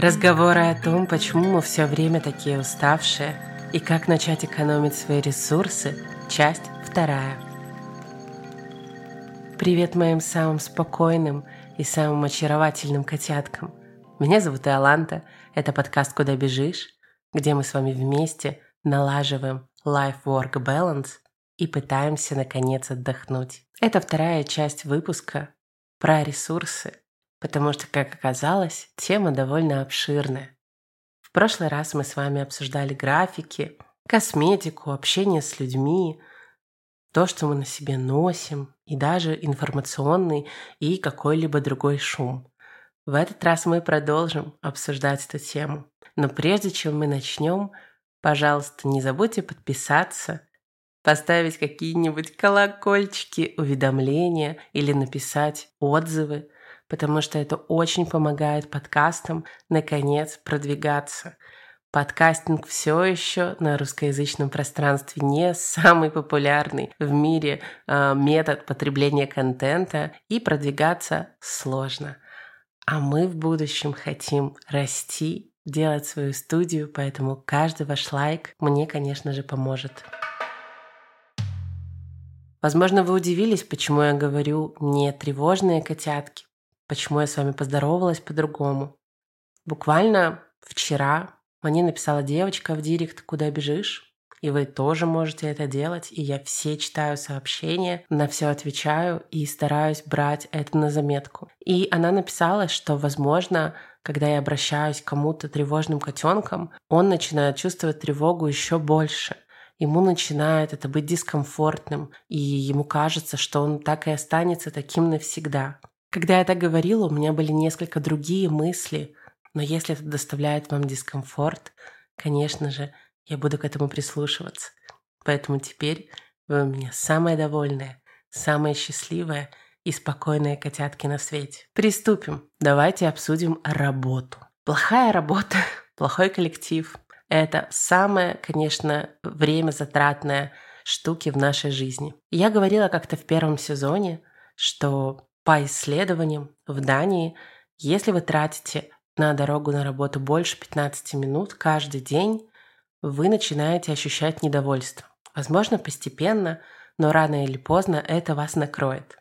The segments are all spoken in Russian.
Разговоры о том, почему мы все время такие уставшие и как начать экономить свои ресурсы, часть вторая. Привет моим самым спокойным и самым очаровательным котяткам. Меня зовут Иоланта, это подкаст «Куда бежишь?», где мы с вами вместе налаживаем life-work balance и пытаемся наконец отдохнуть. Это вторая часть выпуска про ресурсы, потому что, как оказалось, тема довольно обширная. В прошлый раз мы с вами обсуждали графики, косметику, общение с людьми, то, что мы на себе носим, и даже информационный и какой-либо другой шум. В этот раз мы продолжим обсуждать эту тему. Но прежде чем мы начнем, пожалуйста, не забудьте подписаться, поставить какие-нибудь колокольчики, уведомления или написать отзывы – потому что это очень помогает подкастам наконец продвигаться. Подкастинг все еще на русскоязычном пространстве не самый популярный в мире э, метод потребления контента, и продвигаться сложно. А мы в будущем хотим расти, делать свою студию, поэтому каждый ваш лайк мне, конечно же, поможет. Возможно, вы удивились, почему я говорю не тревожные котятки, почему я с вами поздоровалась по-другому. Буквально вчера мне написала девочка в директ «Куда бежишь?» И вы тоже можете это делать, и я все читаю сообщения, на все отвечаю и стараюсь брать это на заметку. И она написала, что, возможно, когда я обращаюсь к кому-то тревожным котенком, он начинает чувствовать тревогу еще больше. Ему начинает это быть дискомфортным, и ему кажется, что он так и останется таким навсегда. Когда я так говорила, у меня были несколько другие мысли, но если это доставляет вам дискомфорт, конечно же, я буду к этому прислушиваться. Поэтому теперь вы у меня самая довольная, самая счастливая и спокойная котятки на свете. Приступим. Давайте обсудим работу. Плохая работа, плохой коллектив – это самое, конечно, время затратное штуки в нашей жизни. Я говорила как-то в первом сезоне, что по исследованиям, в Дании, если вы тратите на дорогу на работу больше 15 минут каждый день, вы начинаете ощущать недовольство. Возможно, постепенно, но рано или поздно это вас накроет.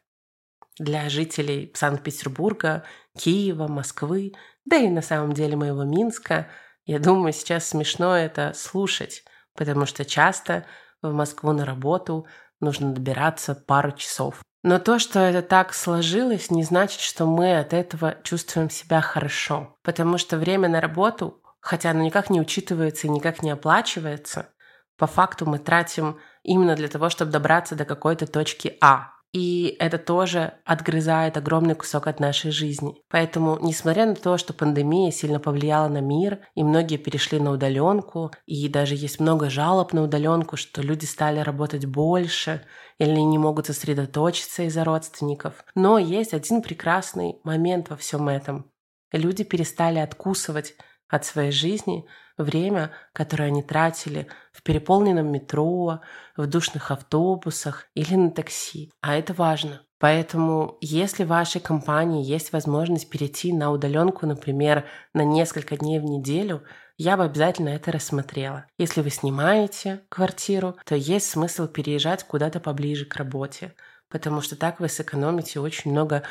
Для жителей Санкт-Петербурга, Киева, Москвы, да и на самом деле моего Минска, я думаю, сейчас смешно это слушать, потому что часто в Москву на работу нужно добираться пару часов. Но то, что это так сложилось, не значит, что мы от этого чувствуем себя хорошо. Потому что время на работу, хотя оно никак не учитывается и никак не оплачивается, по факту мы тратим именно для того, чтобы добраться до какой-то точки А. И это тоже отгрызает огромный кусок от нашей жизни. Поэтому, несмотря на то, что пандемия сильно повлияла на мир, и многие перешли на удаленку, и даже есть много жалоб на удаленку, что люди стали работать больше, или не могут сосредоточиться из-за родственников. Но есть один прекрасный момент во всем этом. Люди перестали откусывать от своей жизни время, которое они тратили в переполненном метро, в душных автобусах или на такси. А это важно. Поэтому, если в вашей компании есть возможность перейти на удаленку, например, на несколько дней в неделю, я бы обязательно это рассмотрела. Если вы снимаете квартиру, то есть смысл переезжать куда-то поближе к работе, потому что так вы сэкономите очень много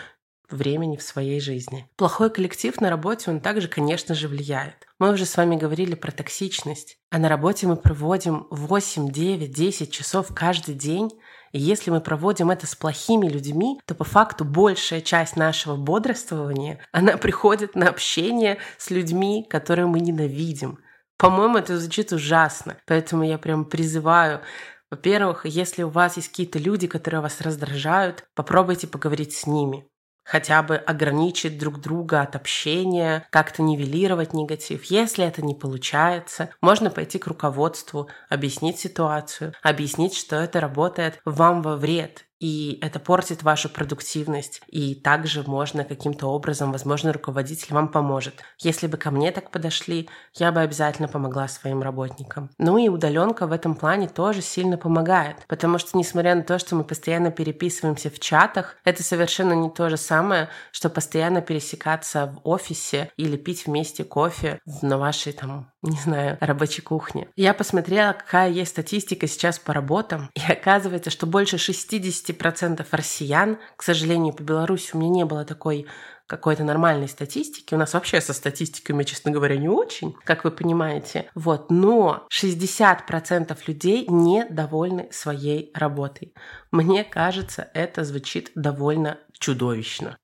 времени в своей жизни. Плохой коллектив на работе, он также, конечно же, влияет. Мы уже с вами говорили про токсичность, а на работе мы проводим 8, 9, 10 часов каждый день, и если мы проводим это с плохими людьми, то по факту большая часть нашего бодрствования, она приходит на общение с людьми, которые мы ненавидим. По-моему, это звучит ужасно. Поэтому я прям призываю во-первых, если у вас есть какие-то люди, которые вас раздражают, попробуйте поговорить с ними хотя бы ограничить друг друга от общения, как-то нивелировать негатив. Если это не получается, можно пойти к руководству, объяснить ситуацию, объяснить, что это работает вам во вред, и это портит вашу продуктивность. И также можно каким-то образом, возможно, руководитель вам поможет. Если бы ко мне так подошли, я бы обязательно помогла своим работникам. Ну и удаленка в этом плане тоже сильно помогает, потому что, несмотря на то, что мы постоянно переписываемся в чатах, это совершенно не то же самое, что постоянно пересекаться в офисе или пить вместе кофе на вашей там не знаю, рабочей кухне. Я посмотрела, какая есть статистика сейчас по работам, и оказывается, что больше 60% россиян, к сожалению, по Беларуси у меня не было такой какой-то нормальной статистики. У нас вообще со статистикой, мы, честно говоря, не очень, как вы понимаете. Вот. Но 60% людей недовольны своей работой. Мне кажется, это звучит довольно чудовищно.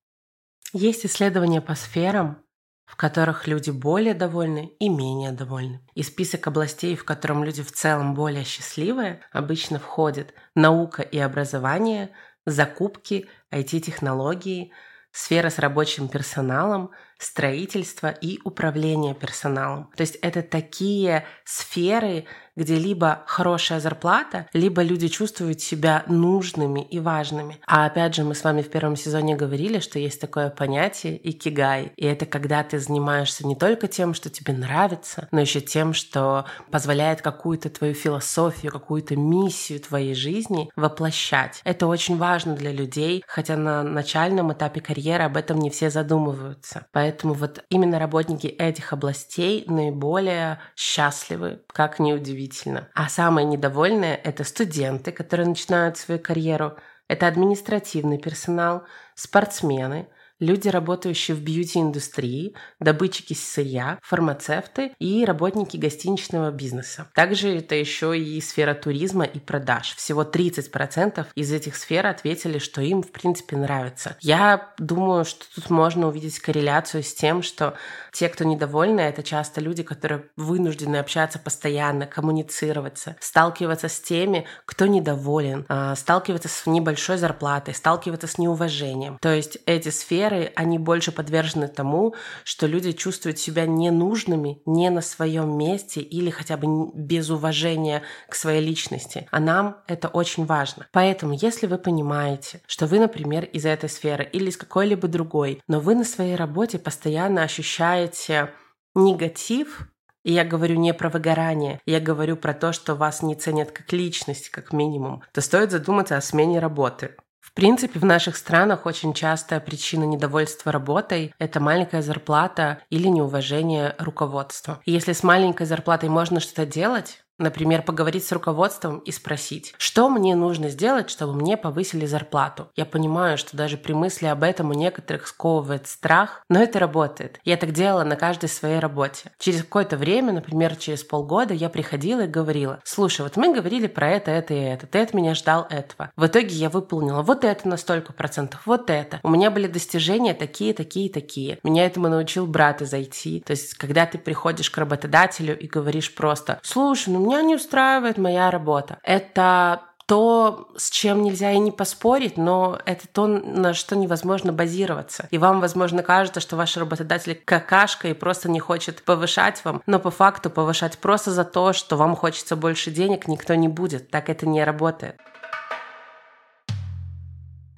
Есть исследования по сферам, в которых люди более довольны и менее довольны. И список областей, в котором люди в целом более счастливые, обычно входит наука и образование, закупки, IT-технологии, сфера с рабочим персоналом, строительство и управление персоналом. То есть это такие сферы, где либо хорошая зарплата, либо люди чувствуют себя нужными и важными. А опять же, мы с вами в первом сезоне говорили, что есть такое понятие икигай. И это когда ты занимаешься не только тем, что тебе нравится, но еще тем, что позволяет какую-то твою философию, какую-то миссию твоей жизни воплощать. Это очень важно для людей, хотя на начальном этапе карьеры об этом не все задумываются. Поэтому вот именно работники этих областей наиболее счастливы, как ни удивительно удивительно. А самые недовольные – это студенты, которые начинают свою карьеру, это административный персонал, спортсмены – люди, работающие в бьюти-индустрии, добытчики сырья, фармацевты и работники гостиничного бизнеса. Также это еще и сфера туризма и продаж. Всего 30% из этих сфер ответили, что им, в принципе, нравится. Я думаю, что тут можно увидеть корреляцию с тем, что те, кто недовольны, это часто люди, которые вынуждены общаться постоянно, коммуницироваться, сталкиваться с теми, кто недоволен, а, сталкиваться с небольшой зарплатой, сталкиваться с неуважением. То есть эти сферы сферы, они больше подвержены тому, что люди чувствуют себя ненужными, не на своем месте или хотя бы без уважения к своей личности. А нам это очень важно. Поэтому, если вы понимаете, что вы, например, из этой сферы или из какой-либо другой, но вы на своей работе постоянно ощущаете негатив, и я говорю не про выгорание, я говорю про то, что вас не ценят как личность, как минимум, то стоит задуматься о смене работы. В принципе, в наших странах очень частая причина недовольства работой – это маленькая зарплата или неуважение руководства. И если с маленькой зарплатой можно что-то делать, Например, поговорить с руководством и спросить, что мне нужно сделать, чтобы мне повысили зарплату. Я понимаю, что даже при мысли об этом у некоторых сковывает страх, но это работает. Я так делала на каждой своей работе. Через какое-то время, например, через полгода, я приходила и говорила, слушай, вот мы говорили про это, это и это, ты от меня ждал этого. В итоге я выполнила вот это на столько процентов, вот это. У меня были достижения такие, такие, такие. Меня этому научил брат из IT. То есть, когда ты приходишь к работодателю и говоришь просто, слушай, ну меня не устраивает моя работа. Это то, с чем нельзя и не поспорить, но это то, на что невозможно базироваться. И вам, возможно, кажется, что ваш работодатель какашка и просто не хочет повышать вам, но по факту повышать просто за то, что вам хочется больше денег, никто не будет. Так это не работает.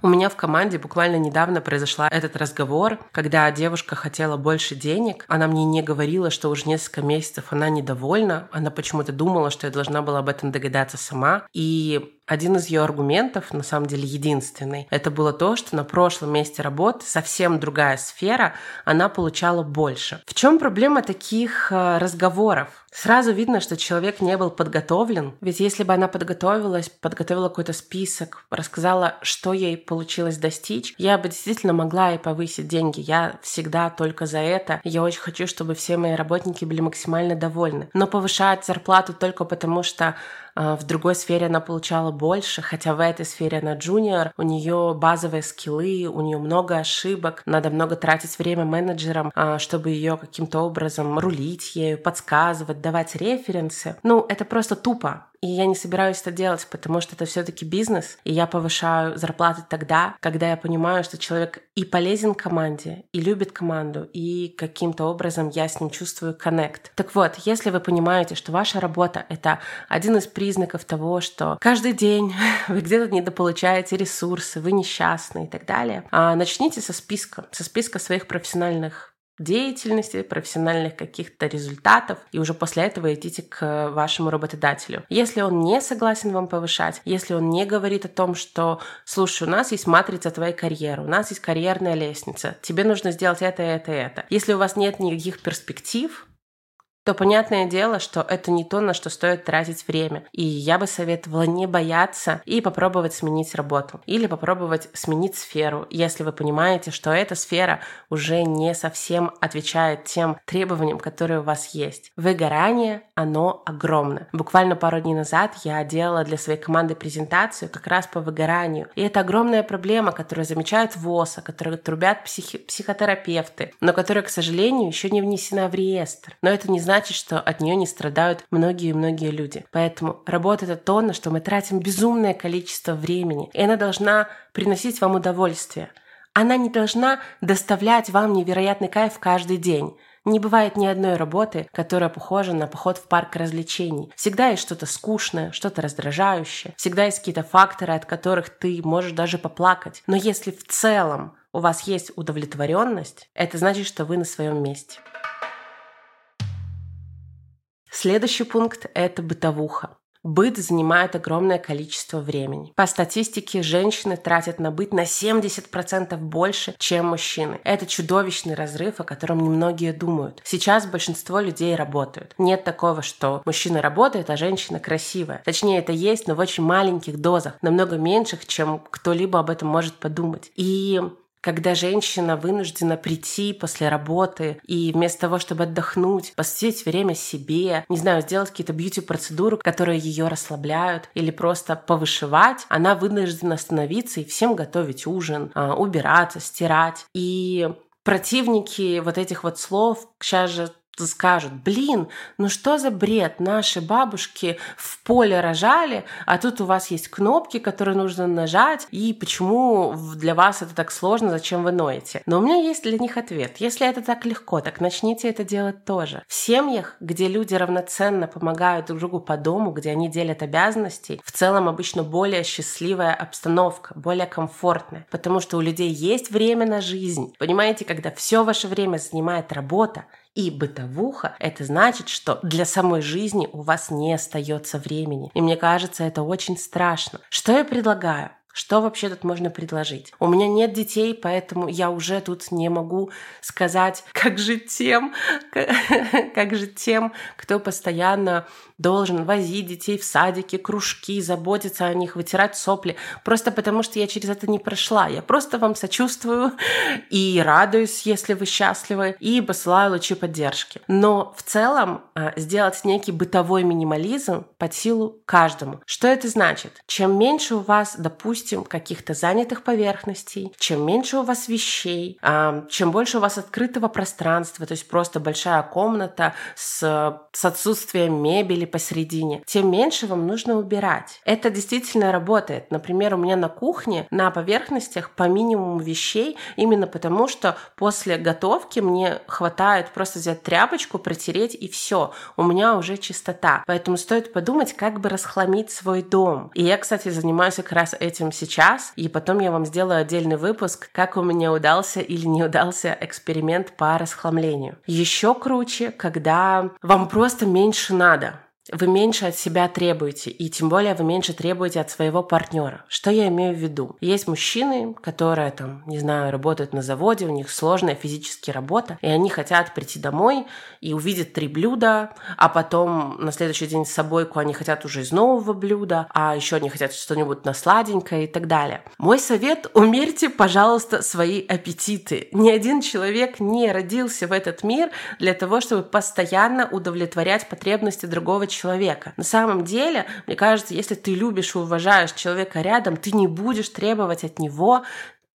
У меня в команде буквально недавно произошла этот разговор, когда девушка хотела больше денег. Она мне не говорила, что уже несколько месяцев она недовольна. Она почему-то думала, что я должна была об этом догадаться сама. И один из ее аргументов, на самом деле единственный, это было то, что на прошлом месте работы совсем другая сфера, она получала больше. В чем проблема таких э, разговоров? Сразу видно, что человек не был подготовлен. Ведь если бы она подготовилась, подготовила какой-то список, рассказала, что ей получилось достичь, я бы действительно могла и повысить деньги. Я всегда только за это. Я очень хочу, чтобы все мои работники были максимально довольны. Но повышать зарплату только потому, что в другой сфере она получала больше, хотя в этой сфере она джуниор, у нее базовые скиллы, у нее много ошибок, надо много тратить время менеджерам, а, чтобы ее каким-то образом рулить ею, подсказывать, давать референсы. Ну, это просто тупо. И я не собираюсь это делать, потому что это все-таки бизнес, и я повышаю зарплаты тогда, когда я понимаю, что человек и полезен команде, и любит команду, и каким-то образом я с ним чувствую коннект. Так вот, если вы понимаете, что ваша работа — это один из признаков того, что каждый день вы где-то недополучаете ресурсы, вы несчастны и так далее, а начните со списка, со списка своих профессиональных деятельности, профессиональных каких-то результатов, и уже после этого идите к вашему работодателю. Если он не согласен вам повышать, если он не говорит о том, что, слушай, у нас есть матрица твоей карьеры, у нас есть карьерная лестница, тебе нужно сделать это, это, это. Если у вас нет никаких перспектив, то понятное дело, что это не то, на что стоит тратить время. И я бы советовала не бояться и попробовать сменить работу. Или попробовать сменить сферу, если вы понимаете, что эта сфера уже не совсем отвечает тем требованиям, которые у вас есть. Выгорание, оно огромно. Буквально пару дней назад я делала для своей команды презентацию как раз по выгоранию. И это огромная проблема, которую замечают ВОЗ, о которой трубят психи- психотерапевты, но которая, к сожалению, еще не внесена в реестр. Но это не значит, значит, что от нее не страдают многие-многие люди. Поэтому работа — это то, на что мы тратим безумное количество времени. И она должна приносить вам удовольствие. Она не должна доставлять вам невероятный кайф каждый день. Не бывает ни одной работы, которая похожа на поход в парк развлечений. Всегда есть что-то скучное, что-то раздражающее. Всегда есть какие-то факторы, от которых ты можешь даже поплакать. Но если в целом у вас есть удовлетворенность, это значит, что вы на своем месте. Следующий пункт – это бытовуха. Быт занимает огромное количество времени. По статистике, женщины тратят на быт на 70% больше, чем мужчины. Это чудовищный разрыв, о котором немногие думают. Сейчас большинство людей работают. Нет такого, что мужчина работает, а женщина красивая. Точнее, это есть, но в очень маленьких дозах, намного меньших, чем кто-либо об этом может подумать. И когда женщина вынуждена прийти после работы и вместо того, чтобы отдохнуть, посвятить время себе, не знаю, сделать какие-то бьюти-процедуры, которые ее расслабляют, или просто повышивать, она вынуждена остановиться и всем готовить ужин, а, убираться, стирать. И противники вот этих вот слов сейчас же скажут, блин, ну что за бред, наши бабушки в поле рожали, а тут у вас есть кнопки, которые нужно нажать, и почему для вас это так сложно, зачем вы ноете? Но у меня есть для них ответ. Если это так легко, так начните это делать тоже. В семьях, где люди равноценно помогают друг другу по дому, где они делят обязанности, в целом обычно более счастливая обстановка, более комфортная, потому что у людей есть время на жизнь. Понимаете, когда все ваше время занимает работа, и бытовуха, это значит, что для самой жизни у вас не остается времени. И мне кажется, это очень страшно. Что я предлагаю? Что вообще тут можно предложить? У меня нет детей, поэтому я уже тут не могу сказать, как же тем, как же тем, кто постоянно должен возить детей в садики, кружки, заботиться о них, вытирать сопли. Просто потому, что я через это не прошла. Я просто вам сочувствую и радуюсь, если вы счастливы, и посылаю лучи поддержки. Но в целом а, сделать некий бытовой минимализм под силу каждому. Что это значит? Чем меньше у вас, допустим, каких-то занятых поверхностей, чем меньше у вас вещей, а, чем больше у вас открытого пространства, то есть просто большая комната с, с отсутствием мебели, посередине, тем меньше вам нужно убирать. Это действительно работает. Например, у меня на кухне на поверхностях по минимуму вещей, именно потому что после готовки мне хватает просто взять тряпочку, протереть и все. У меня уже чистота. Поэтому стоит подумать, как бы расхламить свой дом. И я, кстати, занимаюсь как раз этим сейчас, и потом я вам сделаю отдельный выпуск, как у меня удался или не удался эксперимент по расхламлению. Еще круче, когда вам просто меньше надо вы меньше от себя требуете, и тем более вы меньше требуете от своего партнера. Что я имею в виду? Есть мужчины, которые там, не знаю, работают на заводе, у них сложная физическая работа, и они хотят прийти домой и увидеть три блюда, а потом на следующий день с собойку они хотят уже из нового блюда, а еще они хотят что-нибудь на сладенькое и так далее. Мой совет – умерьте, пожалуйста, свои аппетиты. Ни один человек не родился в этот мир для того, чтобы постоянно удовлетворять потребности другого человека человека. На самом деле, мне кажется, если ты любишь и уважаешь человека рядом, ты не будешь требовать от него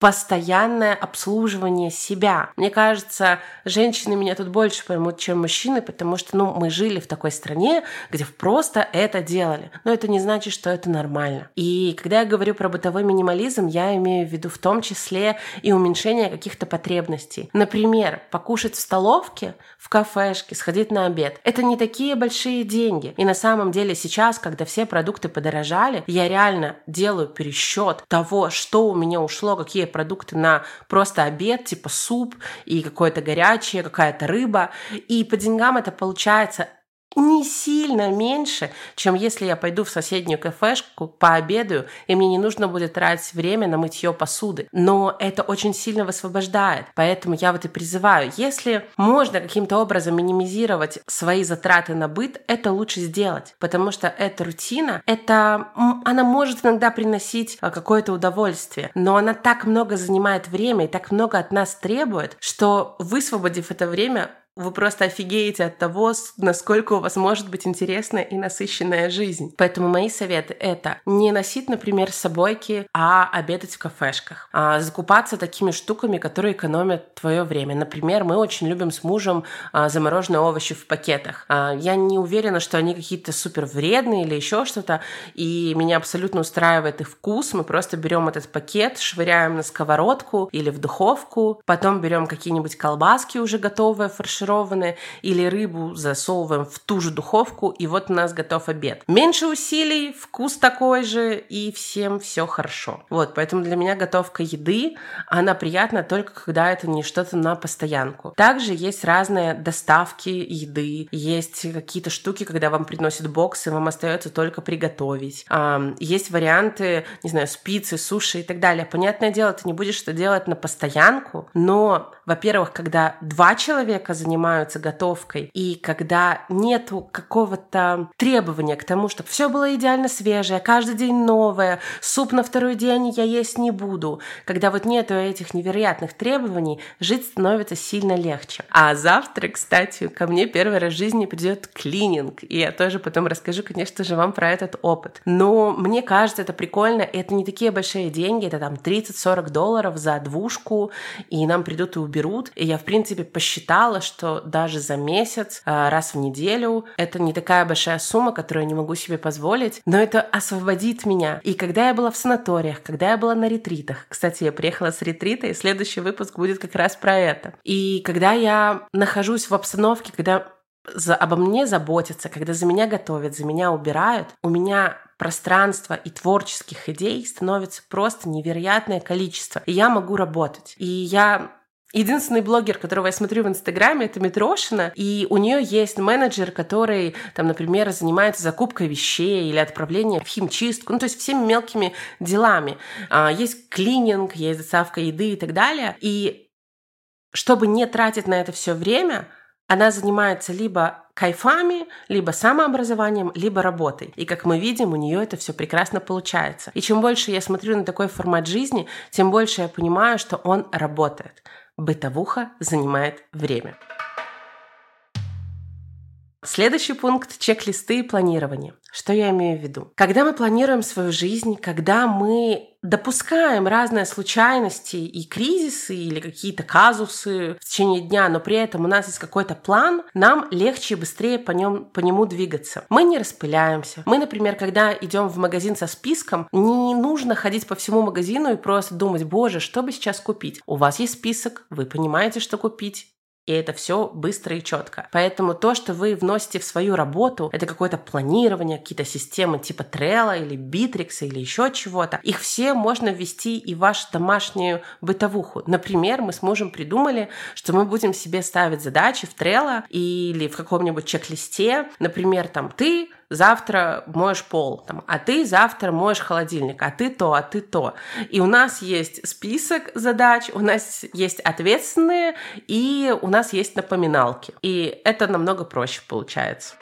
постоянное обслуживание себя. Мне кажется, женщины меня тут больше поймут, чем мужчины, потому что, ну, мы жили в такой стране, где просто это делали. Но это не значит, что это нормально. И когда я говорю про бытовой минимализм, я имею в виду в том числе и уменьшение каких-то потребностей. Например, покушать в столовке, в кафешке, сходить на обед. Это не такие большие деньги. И на самом деле сейчас, когда все продукты подорожали, я реально делаю пересчет того, что у меня ушло, какие продукты на просто обед, типа суп и какое-то горячее, какая-то рыба. И по деньгам это получается не сильно меньше, чем если я пойду в соседнюю кафешку, пообедаю, и мне не нужно будет тратить время на мытье посуды. Но это очень сильно высвобождает. Поэтому я вот и призываю, если можно каким-то образом минимизировать свои затраты на быт, это лучше сделать. Потому что эта рутина, это, она может иногда приносить а, какое-то удовольствие, но она так много занимает время и так много от нас требует, что высвободив это время, вы просто офигеете от того, насколько у вас может быть интересная и насыщенная жизнь. Поэтому мои советы — это не носить, например, собойки, а обедать в кафешках. А закупаться такими штуками, которые экономят твое время. Например, мы очень любим с мужем а, замороженные овощи в пакетах. А, я не уверена, что они какие-то супер вредные или еще что-то, и меня абсолютно устраивает их вкус. Мы просто берем этот пакет, швыряем на сковородку или в духовку, потом берем какие-нибудь колбаски уже готовые, фаршированные, фаршированные, или рыбу засовываем в ту же духовку, и вот у нас готов обед. Меньше усилий, вкус такой же, и всем все хорошо. Вот, поэтому для меня готовка еды, она приятна только когда это не что-то на постоянку. Также есть разные доставки еды, есть какие-то штуки, когда вам приносят боксы, вам остается только приготовить. Есть варианты, не знаю, спицы, суши и так далее. Понятное дело, ты не будешь это делать на постоянку, но, во-первых, когда два человека занимаются занимаются готовкой, и когда нету какого-то требования к тому, чтобы все было идеально свежее, каждый день новое, суп на второй день я есть не буду, когда вот нету этих невероятных требований, жить становится сильно легче. А завтра, кстати, ко мне первый раз в жизни придет клининг, и я тоже потом расскажу, конечно же, вам про этот опыт. Но мне кажется, это прикольно, это не такие большие деньги, это там 30-40 долларов за двушку, и нам придут и уберут. И я, в принципе, посчитала, что что даже за месяц, а, раз в неделю, это не такая большая сумма, которую я не могу себе позволить, но это освободит меня. И когда я была в санаториях, когда я была на ретритах, кстати, я приехала с ретрита, и следующий выпуск будет как раз про это. И когда я нахожусь в обстановке, когда за, обо мне заботятся, когда за меня готовят, за меня убирают, у меня пространства и творческих идей становится просто невероятное количество. И я могу работать. И я Единственный блогер, которого я смотрю в Инстаграме, это Митрошина, и у нее есть менеджер, который, там, например, занимается закупкой вещей или отправлением в химчистку, ну, то есть всеми мелкими делами. А, есть клининг, есть доставка еды и так далее. И чтобы не тратить на это все время, она занимается либо кайфами, либо самообразованием, либо работой. И как мы видим, у нее это все прекрасно получается. И чем больше я смотрю на такой формат жизни, тем больше я понимаю, что он работает. Бытовуха занимает время. Следующий пункт – чек-листы и планирование. Что я имею в виду? Когда мы планируем свою жизнь, когда мы допускаем разные случайности и кризисы или какие-то казусы в течение дня, но при этом у нас есть какой-то план, нам легче и быстрее по, нем, по нему двигаться. Мы не распыляемся. Мы, например, когда идем в магазин со списком, не нужно ходить по всему магазину и просто думать, боже, что бы сейчас купить. У вас есть список, вы понимаете, что купить, и это все быстро и четко. Поэтому то, что вы вносите в свою работу, это какое-то планирование, какие-то системы типа Trello или Bittrex или еще чего-то. Их все можно ввести и в вашу домашнюю бытовуху. Например, мы с мужем придумали, что мы будем себе ставить задачи в Trello или в каком-нибудь чек-листе. Например, там ты завтра моешь пол, там, а ты завтра моешь холодильник, а ты то, а ты то. И у нас есть список задач, у нас есть ответственные, и у нас есть напоминалки. И это намного проще получается.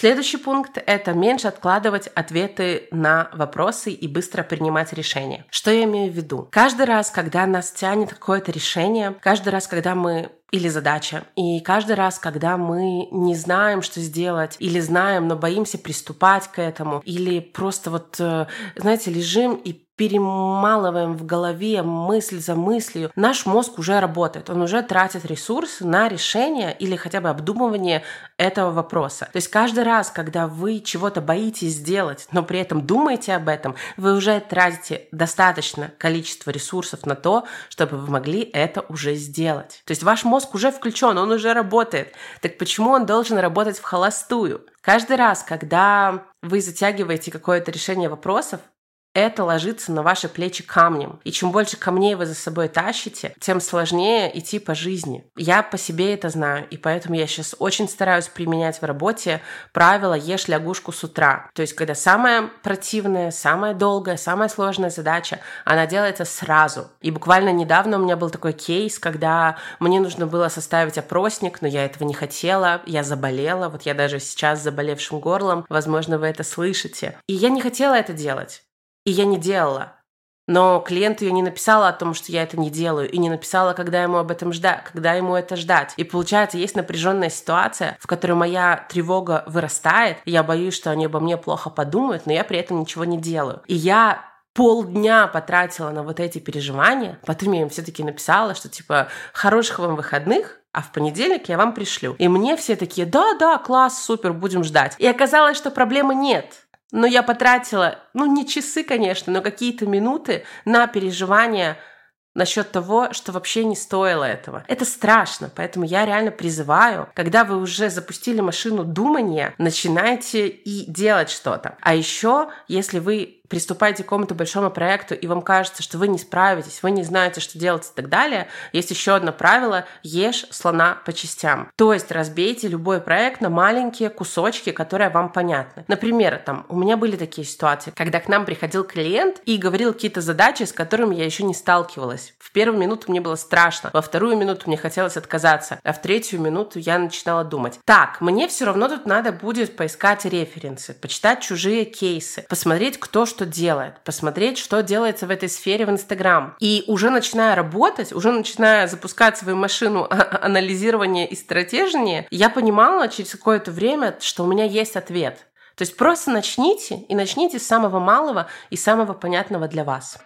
Следующий пункт – это меньше откладывать ответы на вопросы и быстро принимать решения. Что я имею в виду? Каждый раз, когда нас тянет какое-то решение, каждый раз, когда мы или задача. И каждый раз, когда мы не знаем, что сделать, или знаем, но боимся приступать к этому, или просто вот, э, знаете, лежим и перемалываем в голове мысль за мыслью, наш мозг уже работает, он уже тратит ресурсы на решение или хотя бы обдумывание этого вопроса. То есть каждый раз, когда вы чего-то боитесь сделать, но при этом думаете об этом, вы уже тратите достаточно количество ресурсов на то, чтобы вы могли это уже сделать. То есть ваш мозг уже включен, он уже работает. Так почему он должен работать в холостую? Каждый раз, когда вы затягиваете какое-то решение вопросов, это ложится на ваши плечи камнем. И чем больше камней вы за собой тащите, тем сложнее идти по жизни. Я по себе это знаю, и поэтому я сейчас очень стараюсь применять в работе правило «ешь лягушку с утра». То есть, когда самая противная, самая долгая, самая сложная задача, она делается сразу. И буквально недавно у меня был такой кейс, когда мне нужно было составить опросник, но я этого не хотела, я заболела, вот я даже сейчас с заболевшим горлом, возможно, вы это слышите. И я не хотела это делать. И я не делала. Но клиент ее не написала о том, что я это не делаю, и не написала, когда ему об этом ждать, когда ему это ждать. И получается, есть напряженная ситуация, в которой моя тревога вырастает, я боюсь, что они обо мне плохо подумают, но я при этом ничего не делаю. И я полдня потратила на вот эти переживания, потом я им все-таки написала, что типа хороших вам выходных, а в понедельник я вам пришлю. И мне все такие, да-да, класс, супер, будем ждать. И оказалось, что проблемы нет. Но я потратила, ну не часы, конечно, но какие-то минуты на переживания насчет того, что вообще не стоило этого. Это страшно, поэтому я реально призываю, когда вы уже запустили машину думания, начинайте и делать что-то. А еще, если вы приступаете к какому-то большому проекту, и вам кажется, что вы не справитесь, вы не знаете, что делать и так далее, есть еще одно правило – ешь слона по частям. То есть разбейте любой проект на маленькие кусочки, которые вам понятны. Например, там, у меня были такие ситуации, когда к нам приходил клиент и говорил какие-то задачи, с которыми я еще не сталкивалась. В первую минуту мне было страшно, во вторую минуту мне хотелось отказаться, а в третью минуту я начинала думать. Так, мне все равно тут надо будет поискать референсы, почитать чужие кейсы, посмотреть, кто что что делает, посмотреть, что делается в этой сфере в Инстаграм. И уже начиная работать, уже начиная запускать свою машину анализирования и стратежения, я понимала через какое-то время, что у меня есть ответ. То есть просто начните и начните с самого малого и самого понятного для вас.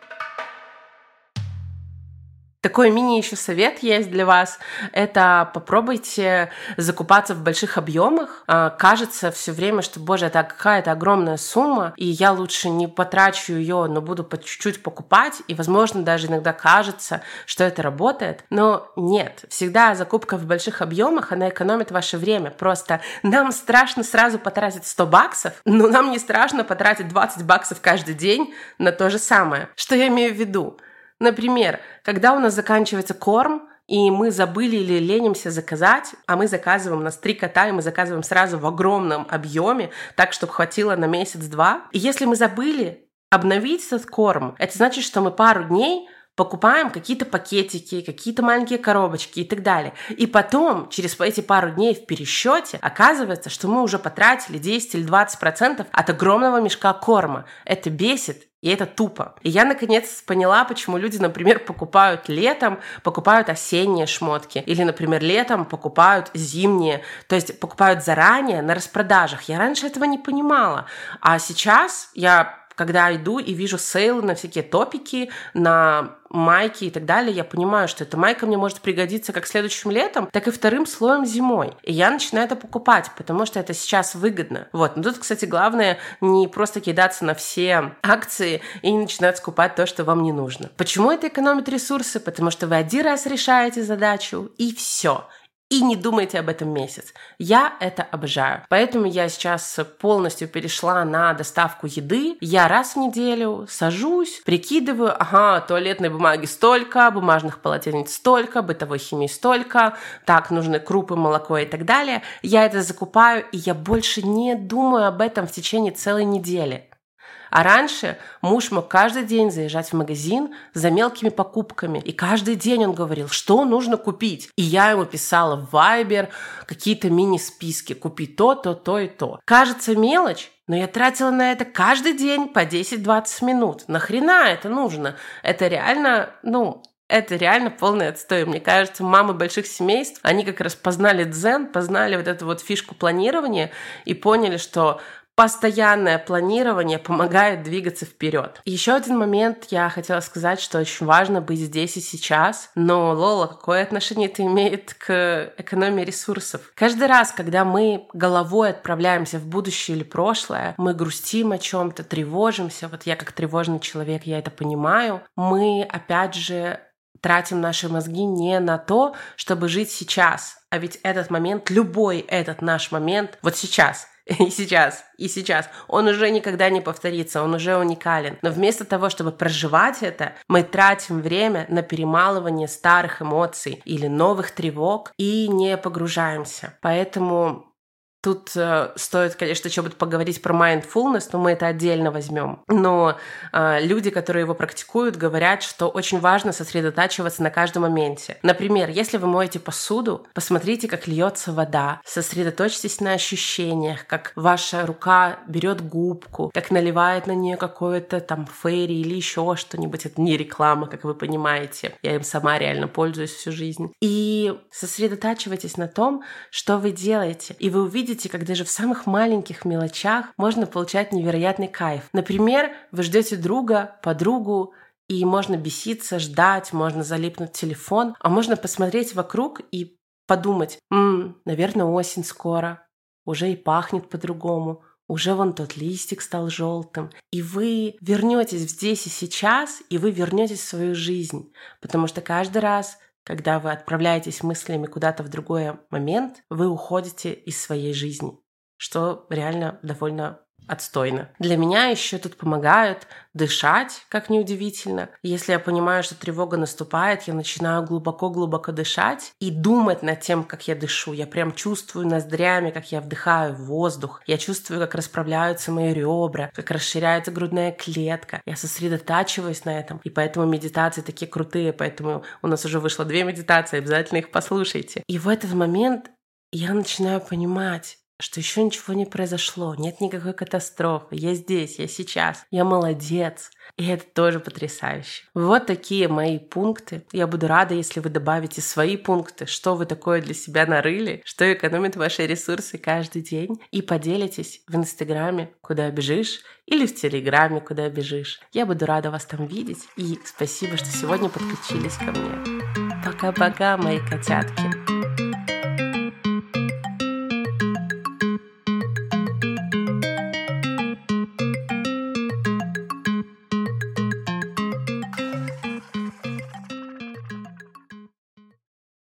Такой мини еще совет есть для вас. Это попробуйте закупаться в больших объемах. А, кажется все время, что, боже, это какая-то огромная сумма, и я лучше не потрачу ее, но буду по чуть-чуть покупать. И, возможно, даже иногда кажется, что это работает. Но нет, всегда закупка в больших объемах, она экономит ваше время. Просто нам страшно сразу потратить 100 баксов, но нам не страшно потратить 20 баксов каждый день на то же самое. Что я имею в виду? Например, когда у нас заканчивается корм, и мы забыли или ленимся заказать, а мы заказываем, у нас три кота, и мы заказываем сразу в огромном объеме, так, чтобы хватило на месяц-два. И если мы забыли обновить этот корм, это значит, что мы пару дней покупаем какие-то пакетики, какие-то маленькие коробочки и так далее. И потом, через эти пару дней в пересчете, оказывается, что мы уже потратили 10 или 20 процентов от огромного мешка корма. Это бесит и это тупо. И я наконец поняла, почему люди, например, покупают летом, покупают осенние шмотки. Или, например, летом покупают зимние. То есть покупают заранее на распродажах. Я раньше этого не понимала. А сейчас я когда иду и вижу сейлы на всякие топики, на майки и так далее, я понимаю, что эта майка мне может пригодиться как следующим летом, так и вторым слоем зимой. И я начинаю это покупать, потому что это сейчас выгодно. Вот. Но тут, кстати, главное не просто кидаться на все акции и не начинать скупать то, что вам не нужно. Почему это экономит ресурсы? Потому что вы один раз решаете задачу, и все и не думайте об этом месяц. Я это обожаю. Поэтому я сейчас полностью перешла на доставку еды. Я раз в неделю сажусь, прикидываю, ага, туалетной бумаги столько, бумажных полотенец столько, бытовой химии столько, так, нужны крупы, молоко и так далее. Я это закупаю, и я больше не думаю об этом в течение целой недели. А раньше муж мог каждый день заезжать в магазин за мелкими покупками. И каждый день он говорил, что нужно купить. И я ему писала в Viber какие-то мини-списки. Купи то, то, то и то. Кажется мелочь, но я тратила на это каждый день по 10-20 минут. Нахрена это нужно? Это реально, ну, это реально полный отстой. Мне кажется, мамы больших семейств, они как раз познали дзен, познали вот эту вот фишку планирования и поняли, что постоянное планирование помогает двигаться вперед. Еще один момент я хотела сказать, что очень важно быть здесь и сейчас. Но, Лола, какое отношение это имеет к экономии ресурсов? Каждый раз, когда мы головой отправляемся в будущее или прошлое, мы грустим о чем-то, тревожимся. Вот я как тревожный человек, я это понимаю. Мы, опять же, тратим наши мозги не на то, чтобы жить сейчас, а ведь этот момент, любой этот наш момент, вот сейчас, и сейчас, и сейчас. Он уже никогда не повторится, он уже уникален. Но вместо того, чтобы проживать это, мы тратим время на перемалывание старых эмоций или новых тревог и не погружаемся. Поэтому Тут э, стоит, конечно, еще будет поговорить про mindfulness, но мы это отдельно возьмем. Но э, люди, которые его практикуют, говорят, что очень важно сосредотачиваться на каждом моменте. Например, если вы моете посуду, посмотрите, как льется вода, сосредоточьтесь на ощущениях, как ваша рука берет губку, как наливает на нее какое-то там фейри или еще что-нибудь. Это не реклама, как вы понимаете. Я им сама реально пользуюсь всю жизнь. И сосредотачивайтесь на том, что вы делаете, и вы увидите, видите, как даже в самых маленьких мелочах можно получать невероятный кайф. Например, вы ждете друга, подругу, и можно беситься, ждать, можно залипнуть в телефон, а можно посмотреть вокруг и подумать, «Ммм, наверное, осень скоро, уже и пахнет по-другому, уже вон тот листик стал желтым. И вы вернетесь здесь и сейчас, и вы вернетесь в свою жизнь. Потому что каждый раз, когда вы отправляетесь мыслями куда-то в другой момент, вы уходите из своей жизни, что реально довольно отстойно. Для меня еще тут помогают дышать, как неудивительно. Если я понимаю, что тревога наступает, я начинаю глубоко-глубоко дышать и думать над тем, как я дышу. Я прям чувствую ноздрями, как я вдыхаю воздух. Я чувствую, как расправляются мои ребра, как расширяется грудная клетка. Я сосредотачиваюсь на этом. И поэтому медитации такие крутые. Поэтому у нас уже вышло две медитации, обязательно их послушайте. И в этот момент я начинаю понимать, что еще ничего не произошло, нет никакой катастрофы, я здесь, я сейчас, я молодец. И это тоже потрясающе. Вот такие мои пункты. Я буду рада, если вы добавите свои пункты, что вы такое для себя нарыли, что экономит ваши ресурсы каждый день, и поделитесь в Инстаграме, куда бежишь, или в Телеграме, куда бежишь. Я буду рада вас там видеть, и спасибо, что сегодня подключились ко мне. Пока-пока, мои котятки.